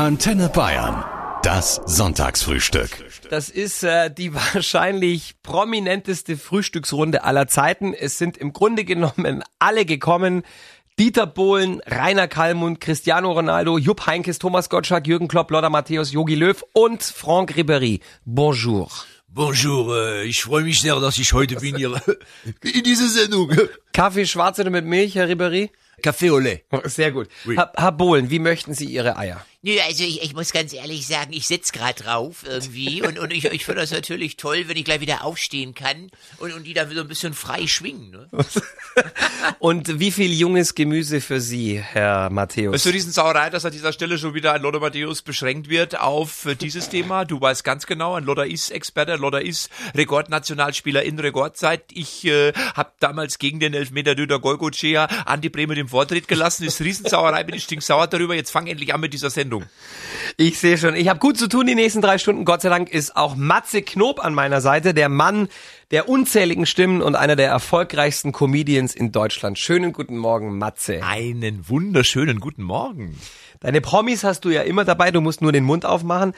Antenne Bayern. Das Sonntagsfrühstück. Das ist äh, die wahrscheinlich prominenteste Frühstücksrunde aller Zeiten. Es sind im Grunde genommen alle gekommen. Dieter Bohlen, Rainer Kallmund, Cristiano Ronaldo, Jupp Heinkes, Thomas Gottschalk, Jürgen Klopp, Lothar Matthäus, Jogi Löw und Franck Ribéry. Bonjour. Bonjour, äh, ich freue mich sehr, dass ich heute bin hier in dieser Sendung. Kaffee schwarz oder mit Milch, Herr Ribéry? Café au lait. Sehr gut. Oui. Herr, Herr Bohlen, wie möchten Sie Ihre Eier? Nö, also ich, ich muss ganz ehrlich sagen, ich sitz grad drauf irgendwie und, und ich, ich finde das natürlich toll, wenn ich gleich wieder aufstehen kann und, und die dann wieder ein bisschen frei schwingen. Ne? Und wie viel junges Gemüse für Sie, Herr Matthäus? Es ist eine Riesensauerei, dass an dieser Stelle schon wieder ein Lothar Matthäus beschränkt wird auf äh, dieses Thema. Du weißt ganz genau, ein Lothar ist Experte, ein Lothar ist Rekordnationalspieler in Rekordzeit. Ich äh, habe damals gegen den Elfmeter Döder Golgocea Andi Bremer den Vortritt gelassen. Das ist Riesensauerei, bin ich stinksauer darüber. Jetzt fang endlich an mit dieser Sendung. Ich sehe schon, ich habe gut zu tun die nächsten drei Stunden. Gott sei Dank ist auch Matze Knob an meiner Seite, der Mann der unzähligen Stimmen und einer der erfolgreichsten Comedians in Deutschland. Schönen guten Morgen, Matze. Einen wunderschönen guten Morgen. Deine Promis hast du ja immer dabei, du musst nur den Mund aufmachen.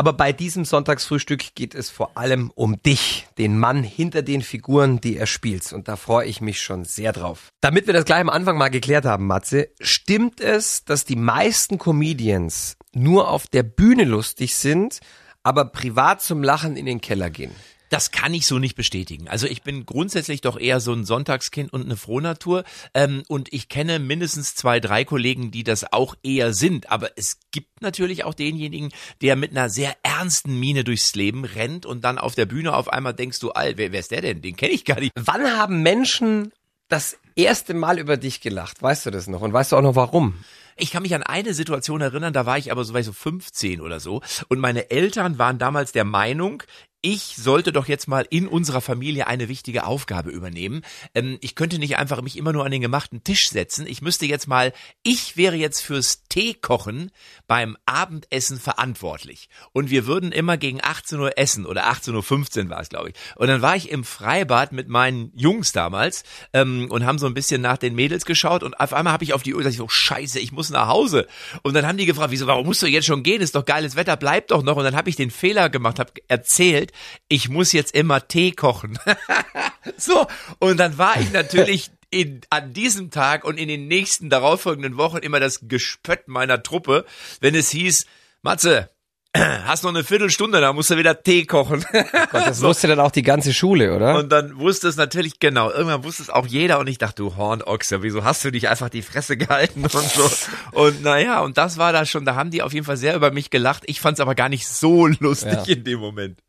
Aber bei diesem Sonntagsfrühstück geht es vor allem um dich, den Mann hinter den Figuren, die er spielt. Und da freue ich mich schon sehr drauf. Damit wir das gleich am Anfang mal geklärt haben, Matze, stimmt es, dass die meisten Comedians nur auf der Bühne lustig sind, aber privat zum Lachen in den Keller gehen? Das kann ich so nicht bestätigen. Also ich bin grundsätzlich doch eher so ein Sonntagskind und eine Frohnatur. Ähm, und ich kenne mindestens zwei, drei Kollegen, die das auch eher sind. Aber es gibt natürlich auch denjenigen, der mit einer sehr ernsten Miene durchs Leben rennt und dann auf der Bühne auf einmal denkst du, all, wer, wer ist der denn? Den kenne ich gar nicht. Wann haben Menschen das erste Mal über dich gelacht? Weißt du das noch? Und weißt du auch noch warum? Ich kann mich an eine Situation erinnern, da war ich aber so, war ich so 15 oder so. Und meine Eltern waren damals der Meinung, ich sollte doch jetzt mal in unserer Familie eine wichtige Aufgabe übernehmen. Ähm, ich könnte nicht einfach mich immer nur an den gemachten Tisch setzen. Ich müsste jetzt mal, ich wäre jetzt fürs Teekochen beim Abendessen verantwortlich. Und wir würden immer gegen 18 Uhr essen oder 18.15 Uhr war es, glaube ich. Und dann war ich im Freibad mit meinen Jungs damals ähm, und haben so ein bisschen nach den Mädels geschaut und auf einmal habe ich auf die Uhr gesagt, so, scheiße, ich muss nach Hause. Und dann haben die gefragt, wieso, warum musst du jetzt schon gehen? Ist doch geiles Wetter, bleib doch noch. Und dann habe ich den Fehler gemacht, habe erzählt, ich muss jetzt immer Tee kochen. so, und dann war ich natürlich in, an diesem Tag und in den nächsten darauffolgenden Wochen immer das Gespött meiner Truppe, wenn es hieß, Matze, hast noch eine Viertelstunde, da musst du wieder Tee kochen. Gott, das wusste dann auch die ganze Schule, oder? Und dann wusste es natürlich, genau, irgendwann wusste es auch jeder und ich dachte, du Hornochse, wieso hast du nicht einfach die Fresse gehalten und so. Und naja, und das war da schon, da haben die auf jeden Fall sehr über mich gelacht. Ich fand es aber gar nicht so lustig Ja. in dem Moment.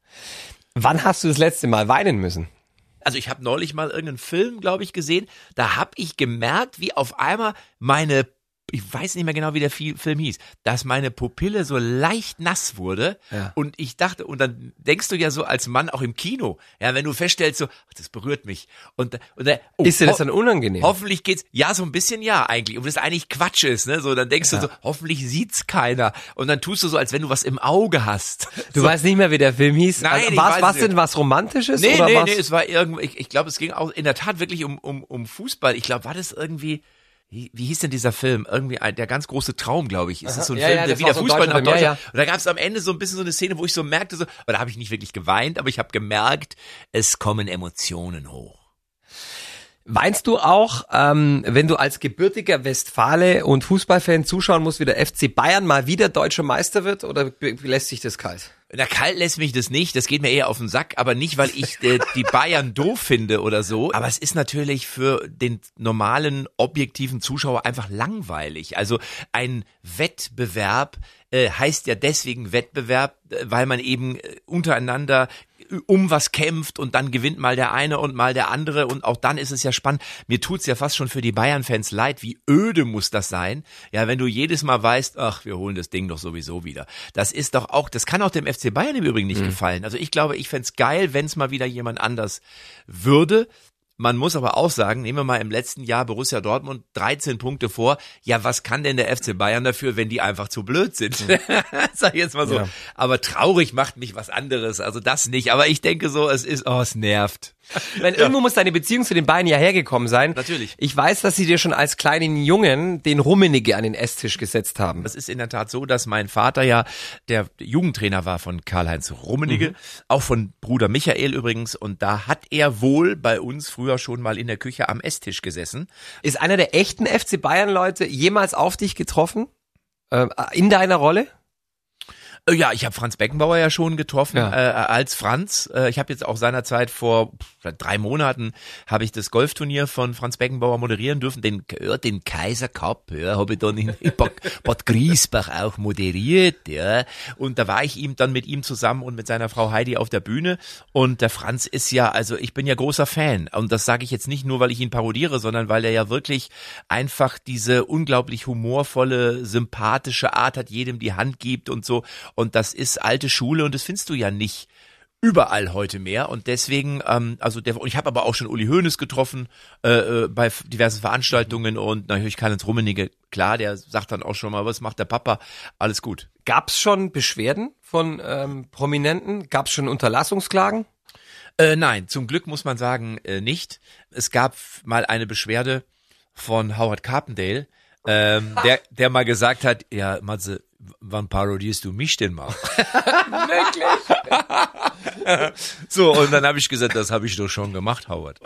Wann hast du das letzte Mal weinen müssen? Also ich habe neulich mal irgendeinen Film, glaube ich, gesehen. Da habe ich gemerkt, wie auf einmal meine, ich weiß nicht mehr genau, wie der Fi- Film hieß, dass meine Pupille so leicht nass wurde. Ja. Und ich dachte, und dann denkst du ja so als Mann auch im Kino, ja, wenn du feststellst, so, ach, das berührt mich. Und, und oh, Ist dir das dann unangenehm? Hoffentlich geht's, ja, so ein bisschen ja eigentlich. Und das eigentlich Quatsch ist, ne? So, dann denkst du so, hoffentlich sieht's keiner. Und dann tust du so, als wenn du was im Auge hast. Du so, weißt nicht mehr, wie der Film hieß. Nein, weiß was nicht. denn was Romantisches? Nee, oder nee, was? nee, es war irgendwie, ich, ich glaube, es ging auch in der Tat wirklich um, um, um Fußball. Ich glaube, war das irgendwie, wie, hieß denn dieser Film? Irgendwie ein, der ganz große Traum, glaube ich. Ist das so ein Ja, Film, ja, der das wie war der so Fußball nach Film, ja, Deutschland. Und da gab es am Ende so ein bisschen so eine Szene, wo ich so merkte, so, aber da habe ich nicht wirklich geweint, aber ich habe gemerkt, es kommen Emotionen hoch. Weinst du auch, ähm, wenn du als gebürtiger Westfale und Fußballfan zuschauen musst, wie der FC Bayern mal wieder deutscher Meister wird? Oder lässt sich das kalt? Na, kalt lässt mich das nicht, das geht mir eher auf den Sack, aber nicht, weil ich äh, die Bayern doof finde oder so. Aber es ist natürlich für den normalen, objektiven Zuschauer einfach langweilig. Also ein Wettbewerb äh, heißt ja deswegen Wettbewerb, äh, weil man eben äh, untereinander um was kämpft und dann gewinnt mal der eine und mal der andere und auch dann ist es ja spannend. Mir tut's ja fast schon für die Bayern-Fans leid, wie öde muss das sein, ja, wenn du jedes Mal weißt, ach, wir holen das Ding doch sowieso wieder. Das ist doch auch, das kann auch dem FC Bayern im Übrigen nicht gefallen. Also ich glaube, ich fänd's geil, wenn's mal wieder jemand anders würde. Man muss aber auch sagen, nehmen wir mal im letzten Jahr Borussia Dortmund 13 Punkte vor. Ja, was kann denn der FC Bayern dafür, wenn die einfach zu blöd sind? Sag ich jetzt mal so. Ja. Aber traurig macht mich was anderes. Also das nicht. Aber ich denke so, es ist, oh, es nervt. Wenn irgendwo muss deine Beziehung zu den beiden ja hergekommen sein. Natürlich. Ich weiß, dass sie dir schon als kleinen Jungen den Rummenigge an den Esstisch gesetzt haben. Es ist in der Tat so, dass mein Vater ja der Jugendtrainer war von Karl-Heinz Rummenigge, auch von Bruder Michael übrigens. Und da hat er wohl bei uns früher schon mal in der Küche am Esstisch gesessen. Ist einer der echten FC Bayern Leute jemals auf dich getroffen? Äh, in deiner Rolle? Äh, Ja, ich habe Franz Beckenbauer ja schon getroffen Ja. äh, als Franz. Äh, ich habe jetzt auch seinerzeit vor drei Monaten habe ich das Golfturnier von Franz Beckenbauer moderieren dürfen. Den, ja, den Kaiser Cup, ja, habe ich dann in Bad, Bad Griesbach auch moderiert. Ja, und da war ich ihm dann mit ihm zusammen und mit seiner Frau Heidi auf der Bühne. Und der Franz ist ja, also ich bin ja großer Fan. Und das sage ich jetzt nicht nur, weil ich ihn parodiere, sondern weil er ja wirklich einfach diese unglaublich humorvolle, sympathische Art hat, jedem die Hand gibt und so. Und das ist alte Schule und das findest du ja nicht überall heute mehr und deswegen ähm, also der und ich habe aber auch schon Uli Hoeneß getroffen äh, äh, bei diversen Veranstaltungen und natürlich Karl-Heinz Rummenigge klar der sagt dann auch schon mal was macht der Papa alles gut Gab's schon Beschwerden von ähm, Prominenten? Gab's schon Unterlassungsklagen? Äh, nein, zum Glück muss man sagen, äh, nicht. Es gab mal eine Beschwerde von Howard Carpendale, ähm, der, der mal gesagt hat, ja, Matze, wann parodierst du mich denn mal? Wirklich? so, und dann habe ich gesagt, das habe ich doch schon gemacht, Howard.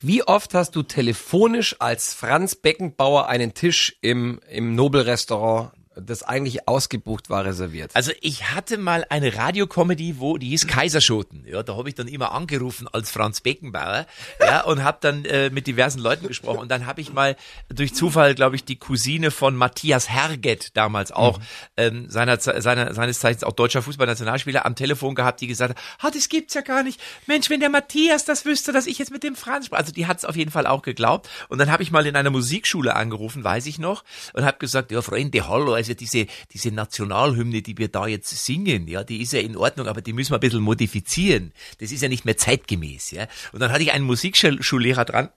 Wie oft hast du telefonisch als Franz Beckenbauer einen Tisch im, im Nobelrestaurant, das eigentlich ausgebucht war, reserviert? Also ich hatte mal eine Radiocomedy, wo die hieß Kaiserschoten. Ja, da habe ich dann immer angerufen als Franz Beckenbauer, ja, und habe dann äh, mit diversen Leuten gesprochen. Und dann habe ich mal durch Zufall, glaube ich, die Cousine von Matthias Herget damals auch ähm, seiner, seiner seines Zeichens auch deutscher Fußballnationalspieler am Telefon gehabt, die gesagt hat, ah, das gibt's ja gar nicht. Mensch, wenn der Matthias das wüsste, dass ich jetzt mit dem Franz spreche. Also die hat's auf jeden Fall auch geglaubt. Und dann habe ich mal in einer Musikschule angerufen, weiß ich noch, und habe gesagt, ja Freunde, hallo, also diese diese Nationalhymne, die wir da jetzt singen, ja, die ist ja in Ordnung, aber die müssen wir ein bisschen modifizieren. Das ist ja nicht mehr zeitgemäß, ja. Und dann hatte ich einen Musikschullehrer dran.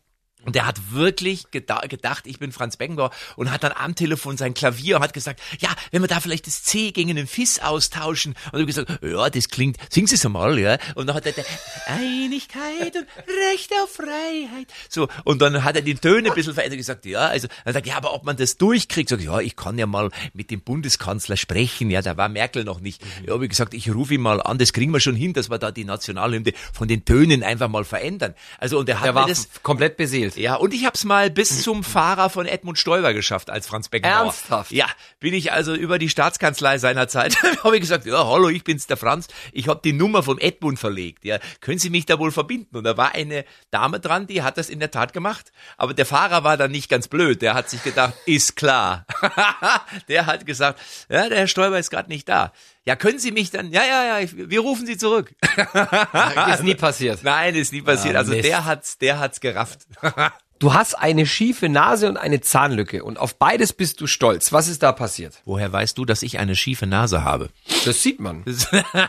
Und der hat wirklich geda gedacht, ich bin Franz Beckenbauer und hat dann am Telefon sein Klavier und hat gesagt, ja, wenn wir da vielleicht das C gegen den Fiss austauschen. Und hab gesagt, ja, das klingt, sing Sie es einmal, ja. Und dann hat er, der, Einigkeit und Recht auf Freiheit. So, und dann hat er die Töne ein bisschen verändert und gesagt, ja, also, er sagt, ja, aber ob man das durchkriegt, sag ich, ja, ich kann ja mal mit dem Bundeskanzler sprechen, ja, da war Merkel noch nicht. Ja, habe ich gesagt, ich rufe ihn mal an, das kriegen wir schon hin, dass wir da die Nationalhymne von den Tönen einfach mal verändern. Also, und er hat Der war das, komplett beseelt. Ja, und ich hab's mal bis zum Fahrer von Edmund Stoiber geschafft als Franz Beckenbauer. Ernsthaft? Ja, bin ich also über die Staatskanzlei seinerzeit, habe ich gesagt, ja, hallo, ich bin's der Franz, ich habe die Nummer vom Edmund verlegt, ja, können Sie mich da wohl verbinden? Und da war eine Dame dran, die hat das in der Tat gemacht, aber der Fahrer war dann nicht ganz blöd, der hat sich gedacht, ist klar. der hat gesagt, ja, der Herr Stoiber ist gerade nicht da. Ja, können Sie mich dann, ja, ja, ja, ich, wir rufen Sie zurück. Ist nie passiert. Nein, ist nie passiert. Ah, Also Mist. der hat's, der hat's gerafft. Du hast eine schiefe Nase und eine Zahnlücke und auf beides bist du stolz. Was ist da passiert? Woher weißt du, dass ich eine schiefe Nase habe? Das sieht man.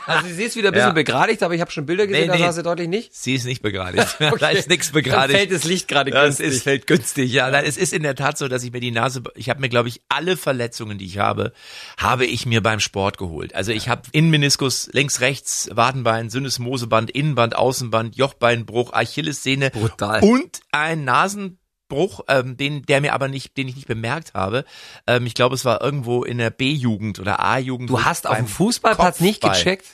Also sie ist wieder ein bisschen Ja. begradigt, aber ich habe schon Bilder gesehen, Nee, da nee. sah sie deutlich nicht. Sie ist nicht begradigt. Da ist nichts Dann begradigt. fällt das Licht gerade das günstig. ist, fällt günstig. Ja, nein, es ist in der Tat so, dass ich mir die Nase, ich habe mir, glaube ich, alle Verletzungen, die ich habe, habe ich mir beim Sport geholt. Also ich habe Innenmeniskus, links, rechts, Wadenbein, Syndesmoseband, Innenband, Außenband, Jochbeinbruch, Achillessehne Brutal. und ein Nasenbruch, ähm, den, der mir aber nicht, den ich nicht bemerkt habe. Ähm, ich glaube, es war irgendwo in der B-Jugend oder A-Jugend. Du hast auf dem Fußballplatz nicht Kopfball. gecheckt?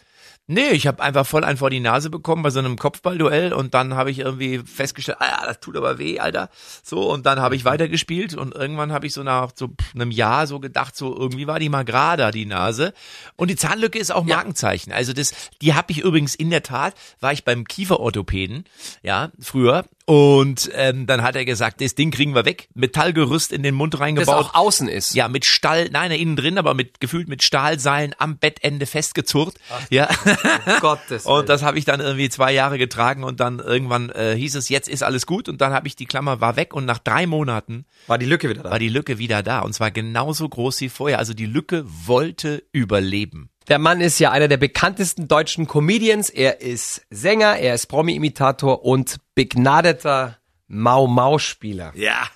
Nee, ich habe einfach voll einen vor die Nase bekommen bei so einem Kopfballduell und dann habe ich irgendwie festgestellt, ah ja, das tut aber weh, Alter. So und dann habe ich weitergespielt und irgendwann habe ich so nach so einem Jahr so gedacht, so irgendwie war die mal gerade die Nase und die Zahnlücke ist auch Markenzeichen. Also das, die habe ich übrigens in der Tat, war ich beim Kieferorthopäden, ja, früher und ähm, dann hat er gesagt, das Ding kriegen wir weg, Metallgerüst in den Mund Das reingebaut. auch außen ist. Ja, mit Stall, nein, innen drin, aber mit gefühlt mit Stahlseilen am Bettende festgezurrt. Ja. Gottes Willen. Und das habe ich dann irgendwie zwei Jahre getragen und dann irgendwann äh, hieß es, jetzt ist alles gut und dann habe ich die Klammer war weg und nach drei Monaten war die Lücke wieder da. war die Lücke wieder da und zwar genauso groß wie vorher. Also die Lücke wollte überleben. Der Mann ist ja einer der bekanntesten deutschen Comedians. Er ist Sänger, er ist Promi-Imitator und begnadeter Mau-Mau-Spieler. Ja.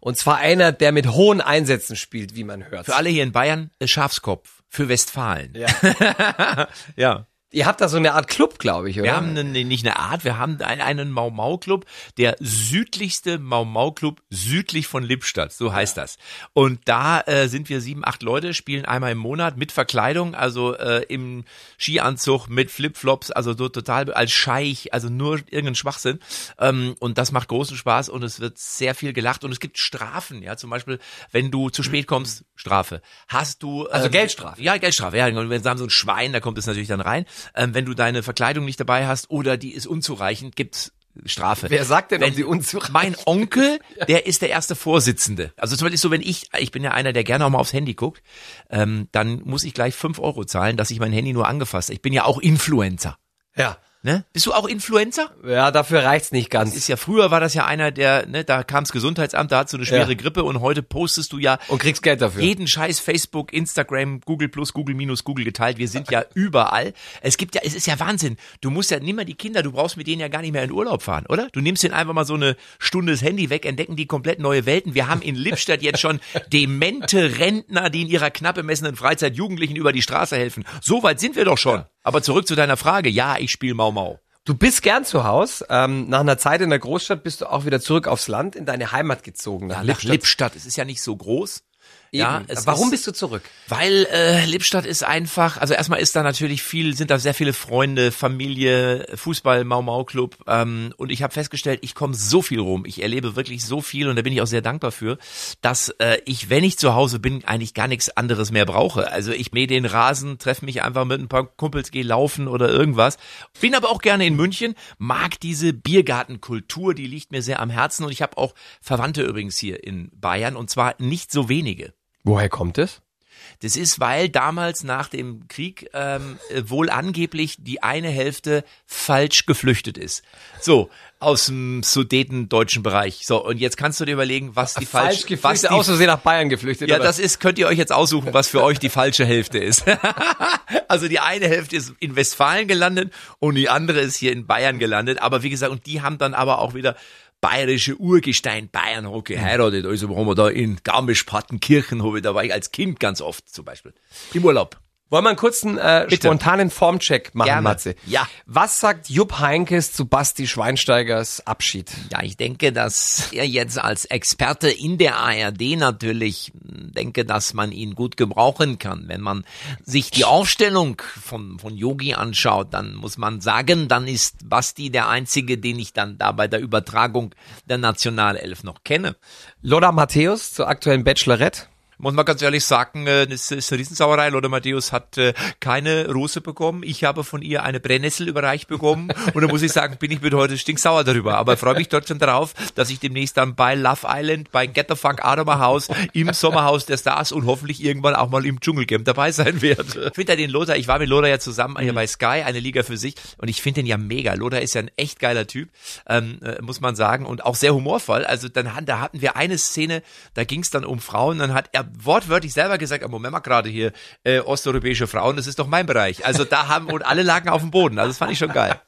Und zwar einer, der mit hohen Einsätzen spielt, wie man hört. Für alle hier in Bayern, Schafskopf. Für Westfalen. Ja. ja. Ihr habt da so eine Art Club, glaube ich, oder? Wir haben eine, nicht eine Art, wir haben einen, einen Mau-Mau-Club, der südlichste Mau-Mau-Club südlich von Lippstadt, so heißt das. Und da äh, sind wir sieben, acht Leute, spielen einmal im Monat mit Verkleidung, also äh, im Skianzug, mit Flipflops, also so total als Scheich, also nur irgendein Schwachsinn. Ähm, und das macht großen Spaß und es wird sehr viel gelacht und es gibt Strafen, ja, zum Beispiel, wenn du zu spät kommst, Strafe. Hast du... Also ähm, Geldstrafe? Ja, Geldstrafe, ja. Und wenn sie haben so ein Schwein, da kommt es natürlich dann rein. Ähm, wenn du deine Verkleidung nicht dabei hast oder die ist unzureichend, gibt's Strafe. Wer sagt denn, Wenn- sie unzureichend Mein Onkel, der ist der erste Vorsitzende. Also zum Beispiel ist so, wenn ich, ich bin ja einer, der gerne auch mal aufs Handy guckt, ähm, dann muss ich gleich fünf Euro zahlen, dass ich mein Handy nur angefasst. habe. Ich bin ja auch Influencer. Ja. Ne? Bist du auch Influencer? Ja, dafür reicht's nicht ganz. Ist ja früher war das ja einer, der, ne, da kam's Gesundheitsamt, da hat so eine schwere Ja. Grippe und heute postest du ja Und kriegst Geld dafür. jeden Scheiß Facebook, Instagram, Google Plus, Google Minus, Google geteilt. Wir sind ja überall. Es gibt ja, es ist ja Wahnsinn. Du musst ja, nimm mal die Kinder, du brauchst mit denen ja gar nicht mehr in Urlaub fahren, oder? Du nimmst denen einfach mal so eine Stunde das Handy weg, entdecken die komplett neue Welten. Wir haben in Lippstadt jetzt schon demente Rentner, die in ihrer knapp bemessenen Freizeit Jugendlichen über die Straße helfen. So weit sind wir doch schon. Aber zurück zu deiner Frage. Ja, ich spiele Mau Mau. Du bist gern zu Haus. Ähm, nach einer Zeit in der Großstadt bist du auch wieder zurück aufs Land, in deine Heimat gezogen. Nach Nach Lippstadt. Lippstadt. Es ist ja nicht so groß. Ja, Eben. es Warum ist- bist du zurück? Weil äh, Lippstadt ist einfach, also erstmal ist da natürlich viel, sind da sehr viele Freunde, Familie, Fußball, Mau Mau Club ähm, und ich habe festgestellt, ich komme so viel rum, ich erlebe wirklich so viel und da bin ich auch sehr dankbar für, dass äh, ich, wenn ich zu Hause bin, eigentlich gar nichts anderes mehr brauche. Also ich mähe den Rasen, treffe mich einfach mit ein paar Kumpels, gehe laufen oder irgendwas. Bin aber auch gerne in München, mag diese Biergartenkultur, die liegt mir sehr am Herzen und ich habe auch Verwandte übrigens hier in Bayern und zwar nicht so wenige. Woher kommt es? Das ist, weil damals nach dem Krieg ähm, äh, wohl angeblich die eine Hälfte falsch geflüchtet ist. So, aus dem sudetendeutschen Bereich. So, und jetzt kannst du dir überlegen, was die falsch, was was die, aus Versehen nach Bayern geflüchtet. ja, oder? das ist, könnt ihr euch jetzt aussuchen, was für euch die falsche Hälfte ist. also die eine Hälfte ist in Westfalen gelandet und die andere ist hier in Bayern gelandet. Aber wie gesagt, und die haben dann aber auch wieder bayerische Urgestein Bayern auch geheiratet. Also haben wir da in Garmisch-Partenkirchen, habe ich, da war ich als Kind ganz oft zum Beispiel. Im Urlaub. Wollen wir einen kurzen äh, Bitte. spontanen Formcheck machen, Gerne. Matze? Ja. Was sagt Jupp Heinkes zu Basti Schweinsteigers Abschied? Ja, ich denke, dass er jetzt als Experte in der ARD natürlich mh, denke, dass man ihn gut gebrauchen kann. Wenn man sich die Aufstellung von, von Yogi anschaut, dann muss man sagen, dann ist Basti der einzige, den ich dann da bei der Übertragung der Nationalelf noch kenne. Lothar Matthäus zur aktuellen Bachelorette. Muss man ganz ehrlich sagen, äh, das ist eine Riesensauerei. Lothar Matthäus hat äh, keine Rose bekommen. Ich habe von ihr eine Brennnessel überreicht bekommen. Und da muss ich sagen, bin ich mit heute stinksauer darüber. Aber freue mich trotzdem darauf, dass ich demnächst dann bei Love Island, bei Get the of My House, im Sommerhaus der Stars und hoffentlich irgendwann auch mal im Dschungelcamp dabei sein werde. Ich finde ja den Lothar, ich war mit Lothar ja zusammen hier bei Sky, eine Liga für sich. Und ich finde den ja mega. Lothar ist ja ein echt geiler Typ, ähm, äh, muss man sagen. Und auch sehr humorvoll. Also dann da hatten wir eine Szene, da ging es dann um Frauen. Dann hat er wortwörtlich selber gesagt, "Ah, Moment mal gerade hier, äh, osteuropäische Frauen, das ist doch mein Bereich. Also da haben, und alle lagen auf dem Boden. Also das fand ich schon geil.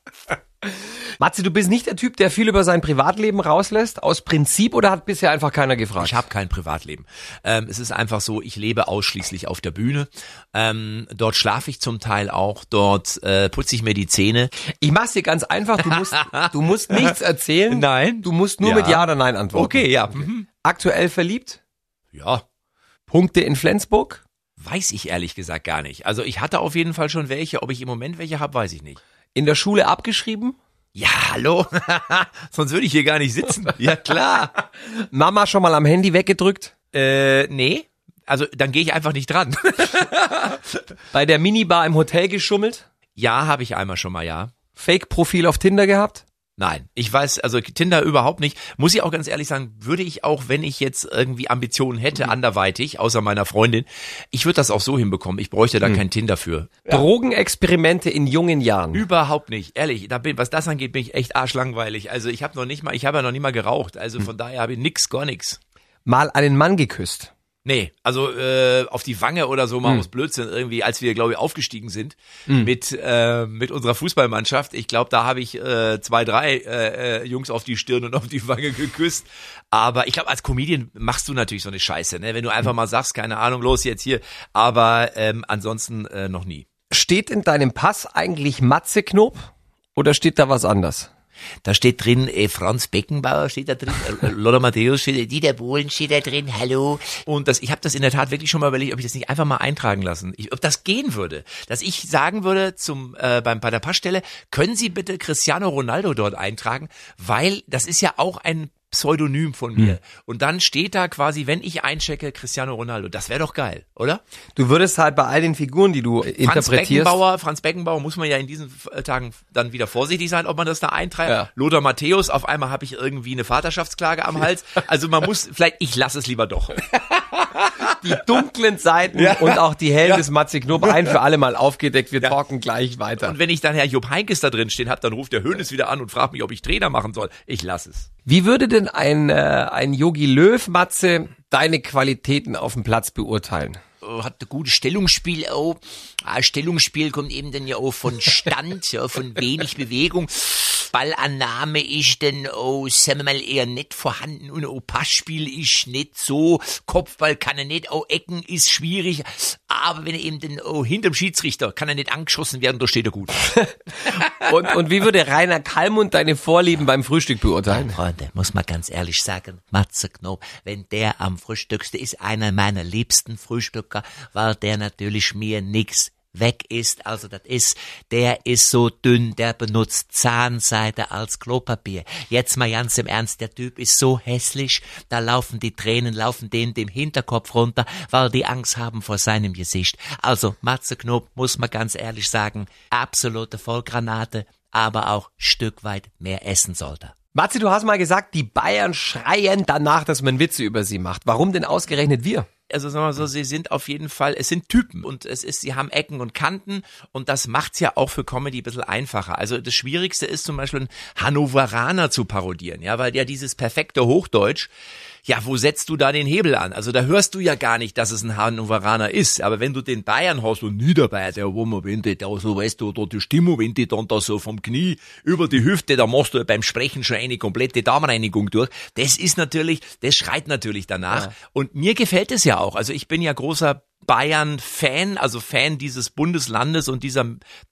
Matze, du bist nicht der Typ, der viel über sein Privatleben rauslässt, aus Prinzip oder hat bisher einfach keiner gefragt? Ich habe kein Privatleben. Ähm, es ist einfach so, ich lebe ausschließlich auf der Bühne. Ähm, dort schlafe ich zum Teil auch, dort äh, putze ich mir die Zähne. Ich mach's dir ganz einfach, du musst, du musst nichts erzählen. Nein. Du musst nur Ja. mit Ja oder Nein antworten. Okay, ja. Mhm. Aktuell verliebt? Ja, Punkte in Flensburg? weiß ich ehrlich gesagt gar nicht. Also ich hatte auf jeden Fall schon welche. Ob ich im Moment welche habe, weiß ich nicht. In der Schule abgeschrieben? Ja, hallo? Sonst würde ich hier gar nicht sitzen. Ja, klar. Mama schon mal am Handy weggedrückt? äh, nee. Also dann gehe ich einfach nicht dran. Bei der Minibar im Hotel geschummelt? ja, habe ich einmal schon mal, ja. Fake-Profil auf Tinder gehabt? Nein, ich weiß, also Tinder überhaupt nicht. Muss ich auch ganz ehrlich sagen, würde ich auch, wenn ich jetzt irgendwie Ambitionen hätte, anderweitig, außer meiner Freundin, ich würde das auch so hinbekommen. Ich bräuchte da kein Tinder für. Drogenexperimente in jungen Jahren? Überhaupt nicht, ehrlich. Da bin, was das angeht, bin ich echt arschlangweilig. Also ich habe noch nicht mal, ich habe ja noch nie mal geraucht. Also von daher habe ich nix, gar nix. Mal einen Mann geküsst? Nee, also äh, auf die Wange oder so mal aus Blödsinn irgendwie, als wir, glaube ich, aufgestiegen sind mit äh, mit unserer Fußballmannschaft. Ich glaube, da habe ich äh, zwei, drei äh, äh, Jungs auf die Stirn und auf die Wange geküsst. Aber ich glaube, als Comedian machst du natürlich so eine Scheiße, ne? Wenn du einfach mal sagst, keine Ahnung, los jetzt hier. Aber ähm, ansonsten äh, noch nie. Steht in deinem Pass eigentlich Matze Knob oder steht da was anders? Da steht drin, äh, Franz Beckenbauer steht da drin, äh, Lothar Matthäus steht da, Dieter Bohlen steht da drin, hallo. Und das, ich habe das in der Tat wirklich schon mal überlegt, ob ich das nicht einfach mal eintragen lassen, ich, ob das gehen würde, dass ich sagen würde zum äh, beim bei der Passstelle, können Sie bitte Cristiano Ronaldo dort eintragen, weil das ist ja auch ein Pseudonym von mir. Und dann steht da quasi, wenn ich einchecke, Cristiano Ronaldo. Das wäre doch geil, oder? Du würdest halt bei all den Figuren, die du Franz interpretierst, Beckenbauer, Franz Beckenbauer muss man ja in diesen äh, Tagen dann wieder vorsichtig sein, ob man das da eintreibt. Ja. Lothar Matthäus, auf einmal habe ich irgendwie eine Vaterschaftsklage am Hals. Also man muss, vielleicht, ich lasse es lieber doch. die dunklen Seiten und auch die hellen des Matze Knob ein für alle mal aufgedeckt. Wir talken gleich weiter. Und wenn ich dann Herr Jupp Heinkes da drin stehen habe, dann ruft der Hönes wieder an und fragt mich, ob ich Trainer machen soll. Ich lasse es. Wie würde denn ein, äh, ein Yogi Löw, Matze, deine Qualitäten auf dem Platz beurteilen? Äh, Hat ein gutes Stellungsspiel auch. Ah, Stellungsspiel kommt eben dann ja auch von Stand, ja, von wenig Bewegung. Ballannahme ist dann auch, sagen wir mal, eher nicht vorhanden und auch Passspiel ist nicht so. Kopfball kann er nicht, auch Ecken ist schwierig. Aber wenn er eben dann auch hinterm Schiedsrichter kann er nicht angeschossen werden, da steht er gut. Und, und wie würde Rainer Kallmund deine Vorlieben beim Frühstück beurteilen? Freunde, muss man ganz ehrlich sagen, Matze Knob, wenn der am Frühstückste ist, einer meiner liebsten Frühstücker, weil der natürlich mir nix weg ist. Also das ist, der ist so dünn, der benutzt Zahnseide als Klopapier. Jetzt mal ganz im Ernst, der Typ ist so hässlich, da laufen die Tränen, laufen denen dem Hinterkopf runter, weil die Angst haben vor seinem Gesicht. Also Matze Knob, muss man ganz ehrlich sagen, absolute Vollgranate, aber auch Stück weit mehr essen sollte. Matze, du hast mal gesagt, die Bayern schreien danach, dass man Witze über sie macht. Warum denn ausgerechnet wir? Also sagen wir so, sie sind auf jeden Fall, es sind Typen und es ist, sie haben Ecken und Kanten und das macht's ja auch für Comedy ein bisschen einfacher. Also das Schwierigste ist zum Beispiel einen Hannoveraner zu parodieren, ja, weil ja dieses perfekte Hochdeutsch, ja, wo setzt du da den Hebel an? Also da hörst du ja gar nicht, dass es ein Hannoveraner ist. Aber wenn du den Bayern hast und Niederbayern, der wo man, wenn die da so, weißt du, da die Stimmung, wenn die dann da so vom Knie über die Hüfte, da machst du beim Sprechen schon eine komplette Darmreinigung durch. Das ist natürlich, das schreit natürlich danach. Und mir gefällt es ja auch. Also ich bin ja großer Bayern-Fan, also Fan dieses Bundeslandes und dieser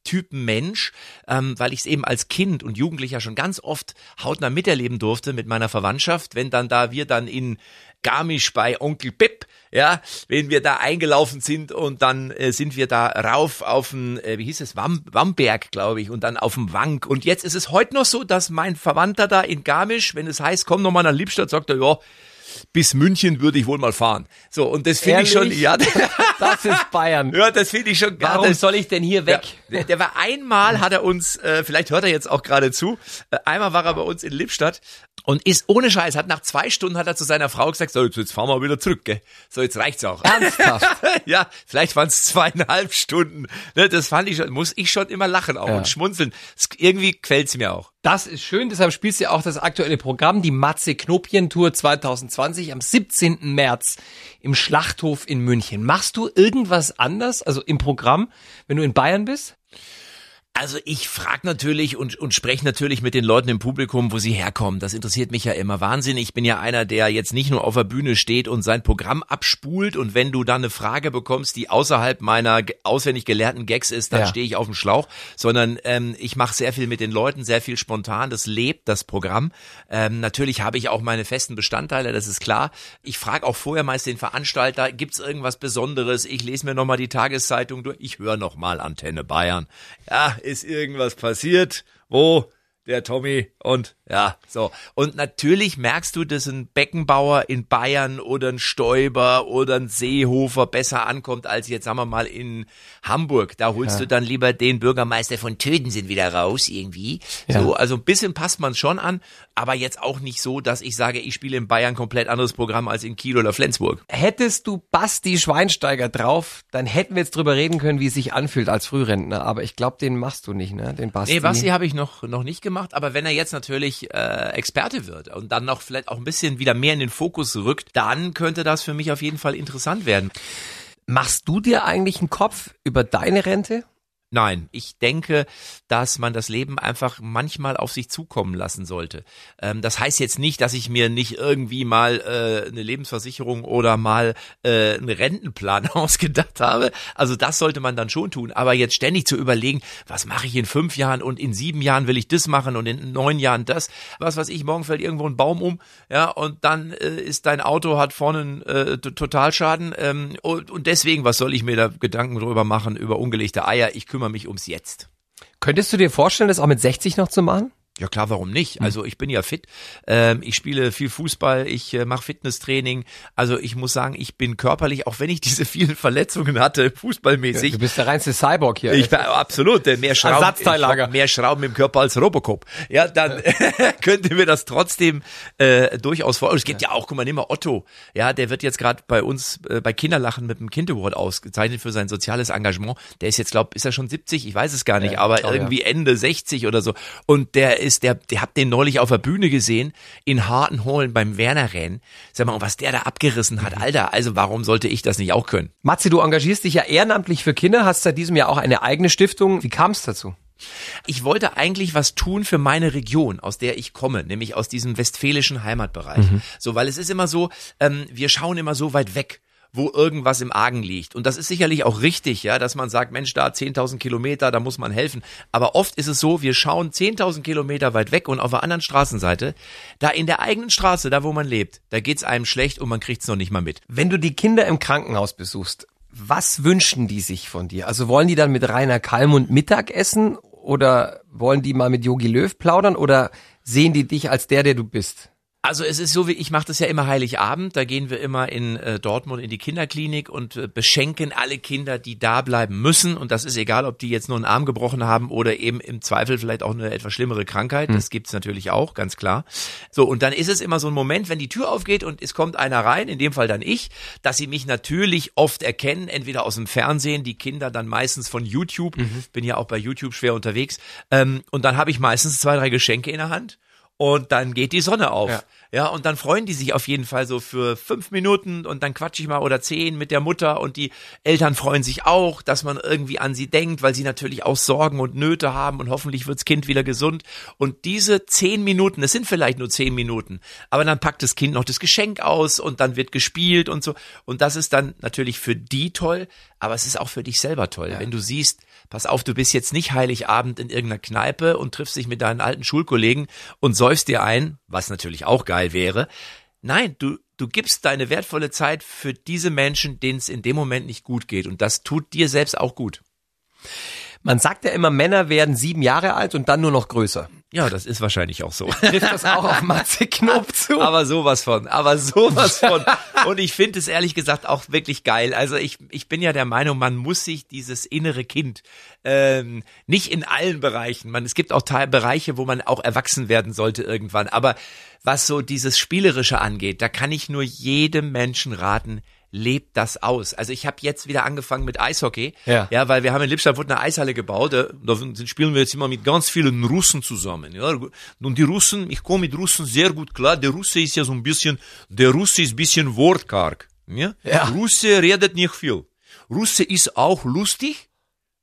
Typen Mensch, ähm, weil ich es eben als Kind und Jugendlicher schon ganz oft hautnah miterleben durfte mit meiner Verwandtschaft, wenn dann da wir dann in Garmisch bei Onkel Pip, ja, wenn wir da eingelaufen sind und dann äh, sind wir da rauf auf den, äh, wie hieß es, Wam, Wamberg, glaube ich, und dann auf dem Wank. Und jetzt ist es heute noch so, dass mein Verwandter da in Garmisch, wenn es heißt, komm noch mal nach Lippstadt, sagt er, ja, bis München würde ich wohl mal fahren. So, und das finde ich schon, ja, Das ist Bayern. ja, das finde ich schon ja, Warum das, soll ich denn hier weg? ja, der, der war einmal, hat er uns, äh, vielleicht hört er jetzt auch gerade zu, äh, einmal war er bei uns in Lippstadt und ist ohne Scheiß, hat nach zwei Stunden hat er zu seiner Frau gesagt, so, jetzt, jetzt fahren wir wieder zurück, gell? So, jetzt reicht's auch. Ernsthaft? ja, vielleicht waren es zweieinhalb Stunden. Ne, das fand ich schon, muss ich schon immer lachen auch Ja. und schmunzeln. Es, irgendwie quält's mir auch. Das ist schön, deshalb spielst du auch das aktuelle Programm, die Matze Knopien Tour 2020 am 17. März im Schlachthof in München. Machst du irgendwas anders, also im Programm, wenn du in Bayern bist? Also ich frage natürlich und, und spreche natürlich mit den Leuten im Publikum, wo sie herkommen. Das interessiert mich ja immer wahnsinnig. Ich bin ja einer, der jetzt nicht nur auf der Bühne steht und sein Programm abspult. Und wenn du dann eine Frage bekommst, die außerhalb meiner auswendig gelernten Gags ist, dann Ja. stehe ich auf dem Schlauch. Sondern ähm, ich mache sehr viel mit den Leuten, sehr viel spontan. Das lebt das Programm. Ähm, natürlich habe ich auch meine festen Bestandteile, das ist klar. Ich frage auch vorher meist den Veranstalter, gibt's irgendwas Besonderes? Ich lese mir nochmal die Tageszeitung durch. Ich höre nochmal Antenne Bayern. Ja, ist irgendwas passiert? Wo? Der Tommy und ja, so. Und natürlich merkst du, dass ein Beckenbauer in Bayern oder ein Stoiber oder ein Seehofer besser ankommt als jetzt, sagen wir mal, in Hamburg. Da holst du dann lieber den Bürgermeister von Töten sind wieder raus irgendwie. so, also ein bisschen passt man schon an, aber jetzt auch nicht so, dass ich sage, ich spiele in Bayern komplett anderes Programm als in Kiel oder Flensburg. Hättest du Basti Schweinsteiger drauf, dann hätten wir jetzt drüber reden können, wie es sich anfühlt als Frührentner. Aber ich glaube, den machst du nicht, ne? Den Basti. Nee, Basti habe ich noch, noch nicht gemacht. Macht, aber wenn er jetzt natürlich äh, Experte wird und dann noch vielleicht auch ein bisschen wieder mehr in den Fokus rückt, dann könnte das für mich auf jeden Fall interessant werden. Machst du dir eigentlich einen Kopf über deine Rente? Nein, ich denke, dass man das Leben einfach manchmal auf sich zukommen lassen sollte. Ähm, das heißt jetzt nicht, dass ich mir nicht irgendwie mal äh, eine Lebensversicherung oder mal äh, einen Rentenplan ausgedacht habe. Also das sollte man dann schon tun. Aber jetzt ständig zu überlegen, was mache ich in fünf Jahren und in sieben Jahren will ich das machen und in neun Jahren das. Was weiß ich, morgen fällt irgendwo ein Baum um, ja, und dann äh, ist dein Auto hat vorne einen äh, Totalschaden. Ähm, und, und deswegen, was soll ich mir da Gedanken drüber machen über ungelegte Eier? Ich kümmere mich ums Jetzt. Könntest du dir vorstellen, das auch mit 60 noch zu machen? Ja klar, warum nicht? Also ich bin ja fit. Ähm, ich spiele viel Fußball, ich äh, mache Fitnesstraining. Also ich muss sagen, ich bin körperlich, auch wenn ich diese vielen Verletzungen hatte, fußballmäßig. Du bist der reinste Cyborg hier. Ich bin absolut äh, mehr Schrauben, mehr Schrauben im Körper als Robocop. Ja, dann könnte mir das trotzdem äh, durchaus vor. Es gibt ja auch, guck mal, nimm mal Otto. Ja, der wird jetzt gerade bei uns äh, bei Kinderlachen mit dem Kind Award ausgezeichnet für sein soziales Engagement. Der ist jetzt, glaub, ist er schon 70? Ich weiß es gar nicht, Ja, aber glaub, ja. irgendwie Ende 60 oder so. Und der ist, der, der habt den neulich auf der Bühne gesehen in Hartenholen beim Werner Rennen. Sag mal, und was der da abgerissen hat, Alter. Also warum sollte ich das nicht auch können? Matze, du engagierst dich ja ehrenamtlich für Kinder, hast seit diesem Jahr auch eine eigene Stiftung. Wie kam es dazu? Ich wollte eigentlich was tun für meine Region, aus der ich komme, nämlich aus diesem westfälischen Heimatbereich. Mhm. So, weil es ist immer so, ähm, wir schauen immer so weit weg wo irgendwas im Argen liegt. Und das ist sicherlich auch richtig, ja, dass man sagt, Mensch, da 10.000 Kilometer, da muss man helfen. Aber oft ist es so, wir schauen 10.000 Kilometer weit weg und auf der anderen Straßenseite, da in der eigenen Straße, da wo man lebt, da geht's einem schlecht und man kriegt's noch nicht mal mit. Wenn du die Kinder im Krankenhaus besuchst, was wünschen die sich von dir? Also wollen die dann mit Rainer Kallmund Mittag essen oder wollen die mal mit Yogi Löw plaudern oder sehen die dich als der, der du bist? Also es ist so wie, ich mache das ja immer Heiligabend, da gehen wir immer in äh, Dortmund in die Kinderklinik und äh, beschenken alle Kinder, die da bleiben müssen. Und das ist egal, ob die jetzt nur einen Arm gebrochen haben oder eben im Zweifel vielleicht auch eine etwas schlimmere Krankheit. Das gibt's natürlich auch, ganz klar. So, und dann ist es immer so ein Moment, wenn die Tür aufgeht und es kommt einer rein, in dem Fall dann ich, dass sie mich natürlich oft erkennen, entweder aus dem Fernsehen, die Kinder dann meistens von YouTube, bin ja auch bei YouTube schwer unterwegs. Ähm, und dann habe ich meistens zwei, drei Geschenke in der Hand und dann geht die Sonne auf. Ja. Ja. und dann freuen die sich auf jeden Fall so für fünf Minuten und dann quatsch ich mal oder zehn mit der Mutter und die Eltern freuen sich auch, dass man irgendwie an sie denkt, weil sie natürlich auch Sorgen und Nöte haben und hoffentlich wirds Kind wieder gesund. Und diese zehn Minuten, es sind vielleicht nur zehn Minuten, aber dann packt das Kind noch das Geschenk aus und dann wird gespielt und so. Und das ist dann natürlich für die toll, aber es ist auch für dich selber toll, wenn du siehst, pass auf, du bist jetzt nicht Heiligabend in irgendeiner Kneipe und triffst dich mit deinen alten Schulkollegen und säufst dir ein, was natürlich auch geil wäre. Nein, du, du gibst deine wertvolle Zeit für diese Menschen, denen es in dem Moment nicht gut geht. Und das tut dir selbst auch gut. Man sagt ja immer, Männer werden sieben Jahre alt und dann nur noch größer. Ja, das ist wahrscheinlich auch so. Trifft das auch auf Matze Knob zu? Aber sowas von, aber sowas von. Und ich finde es ehrlich gesagt auch wirklich geil. Also ich, ich bin ja der Meinung, man muss sich dieses innere Kind ähm, nicht in allen Bereichen. Man, es gibt auch Teil, Bereiche, wo man auch erwachsen werden sollte irgendwann. Aber was so dieses Spielerische angeht, da kann ich nur jedem Menschen raten, lebt das aus. Also ich habe jetzt wieder angefangen mit Eishockey, Ja. ja, weil wir haben in Lippstadt eine Eishalle gebaut, da, da spielen wir jetzt immer mit ganz vielen Russen zusammen, ja. Und die Russen, ich komme mit Russen sehr gut klar. Der Russe ist ja so ein bisschen, der Russe ist ein bisschen wortkarg, ja. Ja. Russe redet nicht viel. Russe ist auch lustig,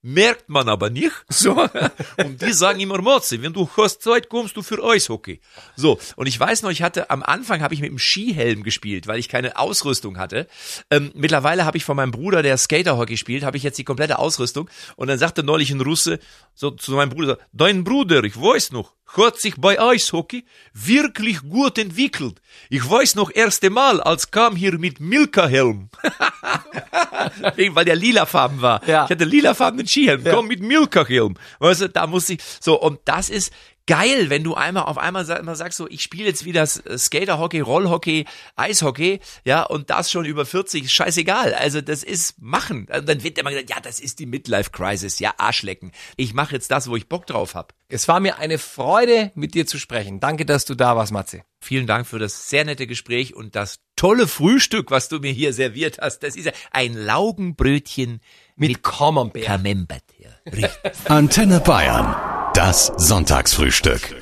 merkt man aber nicht. So. Und die sagen immer, Motze, wenn du hast Zeit, kommst du für Eishockey. So. Und ich weiß noch, ich hatte, am Anfang habe ich mit dem Skihelm gespielt, weil ich keine Ausrüstung hatte. Ähm, mittlerweile habe ich von meinem Bruder, der Skaterhockey spielt, habe ich jetzt die komplette Ausrüstung. Und dann sagte neulich ein Russe so zu meinem Bruder, dein Bruder, ich weiß noch, hat sich bei Eishockey wirklich gut entwickelt. Ich weiß noch erste Mal, als kam hier mit Milka-Helm. Weil der lilafarben war. Ja. Ich hatte lilafarbenen Skihelm. Komm mit Milka-Helm. Weißt du, da muss ich, so, und das ist geil, wenn du einmal auf einmal sag, mal sagst, so, ich spiele jetzt wieder S- Skaterhockey, Rollhockey, Eishockey, ja, und das schon über 40, ist scheißegal. Also, das ist machen. Und dann wird immer gesagt, ja, das ist die Midlife-Crisis, ja, Arschlecken. Ich mache jetzt das, wo ich Bock drauf hab. Es war mir eine Freude, mit dir zu sprechen. Danke, dass du da warst, Matze. Vielen Dank für das sehr nette Gespräch und das tolle Frühstück, was du mir hier serviert hast. Das ist ja ein Laugenbrötchen Mit Camembert. Camembert. Ja. Richtig. Antenne Bayern. Das Sonntagsfrühstück.